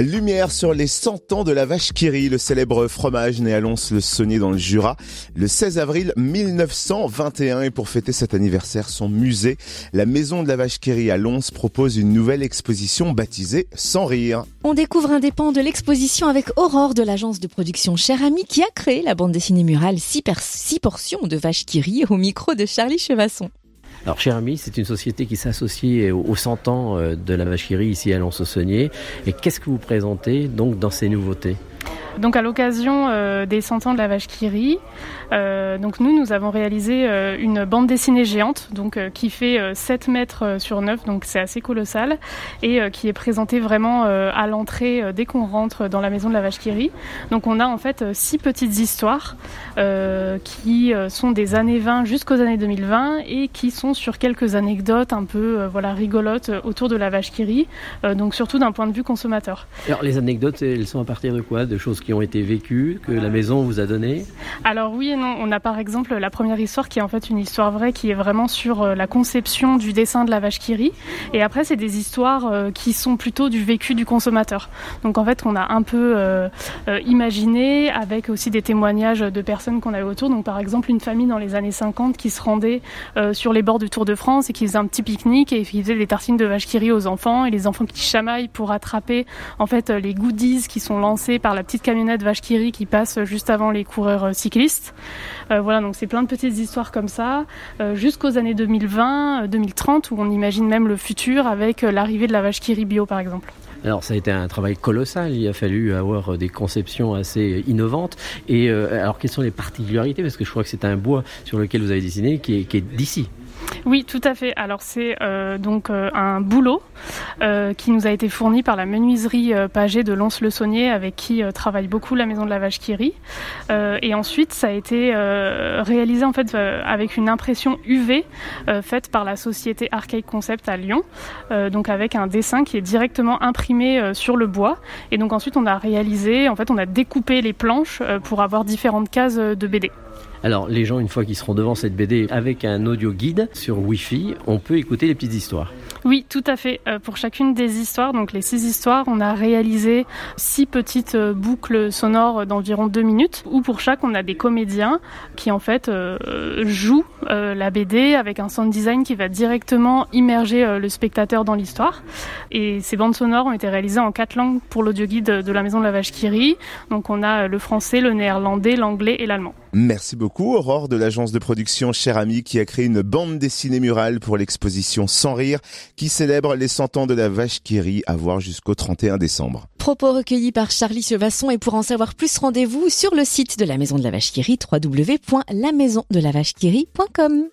Lumière sur les 100 ans de la vache qui rit, le célèbre fromage né à Lons-le-Saunier dans le Jura, le 16 avril 1921. Et pour fêter cet anniversaire, son musée, la Maison de la vache qui rit à Lons, propose une nouvelle exposition baptisée Sans rire. On découvre un pans de l'exposition avec Aurore de l'agence de production Cher Ami qui a créé la bande dessinée murale 6 portions de vache qui rit au micro de Charlie Chevasson. Alors, cher ami, c'est une société qui s'associe aux 100 ans euh, de la vacherie ici à Lons-Saunier. Et qu'est-ce que vous présentez donc dans ces nouveautés? Donc à l'occasion euh, des 100 ans de la vache qui euh, donc nous nous avons réalisé euh, une bande dessinée géante, donc qui fait 7 mètres sur 9, donc c'est assez colossal, et qui est présentée vraiment à l'entrée dès qu'on rentre dans la maison de la vache qui. Donc on a en fait six petites histoires qui sont des années 20 jusqu'aux années 2020 et qui sont sur quelques anecdotes un peu voilà rigolotes autour de la vache qui donc surtout d'un point de vue consommateur. Alors les anecdotes, elles sont à partir de quoi? De choses qui ont été vécues, que la maison vous a donné Alors oui et non. On a par exemple la première histoire qui est en fait une histoire vraie, qui est vraiment sur euh, la conception du dessin de la vache qui rit. Et après, c'est des histoires euh, qui sont plutôt du vécu du consommateur. Donc en fait, on a un peu euh, imaginé avec aussi des témoignages de personnes qu'on avait autour. Donc par exemple, une famille dans les années 50 qui se rendait sur les bords du Tour de France et qui faisait un petit pique-nique et qui faisait des tartines de vache qui rit aux enfants et les enfants qui chamaillent pour attraper en fait les goodies qui sont lancés par la petite camionnette vache qui qui passe juste avant les coureurs euh, cyclistes. Euh, voilà, donc c'est plein de petites histoires comme ça, euh, jusqu'aux années 2020, 2030, où on imagine même le futur avec l'arrivée de la vache qui bio par exemple. Alors ça a été un travail colossal, il a fallu avoir des conceptions assez innovantes. Et alors quelles sont les particularités? Parce que je crois que c'est un bois sur lequel vous avez dessiné qui est d'ici. Oui, tout à fait. Alors c'est euh, donc euh, un boulot euh, qui nous a été fourni par la menuiserie Pagé de Lons-le-Saunier, avec qui travaille beaucoup la maison de la vache qui et ensuite, ça a été réalisé en fait avec une impression UV faite par la société Arcade Concept à Lyon, donc avec un dessin qui est directement imprimé sur le bois. Et donc ensuite, on a réalisé, en fait, on a découpé les planches pour avoir différentes cases de BD. Alors les gens, une fois qu'ils seront devant cette BD avec un audio guide sur Wi-Fi, on peut écouter les petites histoires. Oui, tout à fait. Euh, pour chacune des histoires, donc les six histoires, on a réalisé six petites euh, boucles sonores d'environ deux minutes, où pour chaque, on a des comédiens qui en fait euh, jouent la BD avec un sound design qui va directement immerger le spectateur dans l'histoire. Et ces bandes sonores ont été réalisées en quatre langues pour l'audio guide de la Maison de la Vache qui rit. Donc on a le français, le néerlandais, l'anglais et l'allemand. Merci beaucoup Aurore de l'agence de production Cher Ami qui a créé une bande dessinée murale pour l'exposition Sans rire qui célèbre les 100 ans de la vache qui rit à voir jusqu'au 31 décembre. Propos recueillis par Charlie Chevasson et pour en savoir plus rendez-vous sur le site de la Maison de la Vache qui rit www.lamaisondelavachequerie.com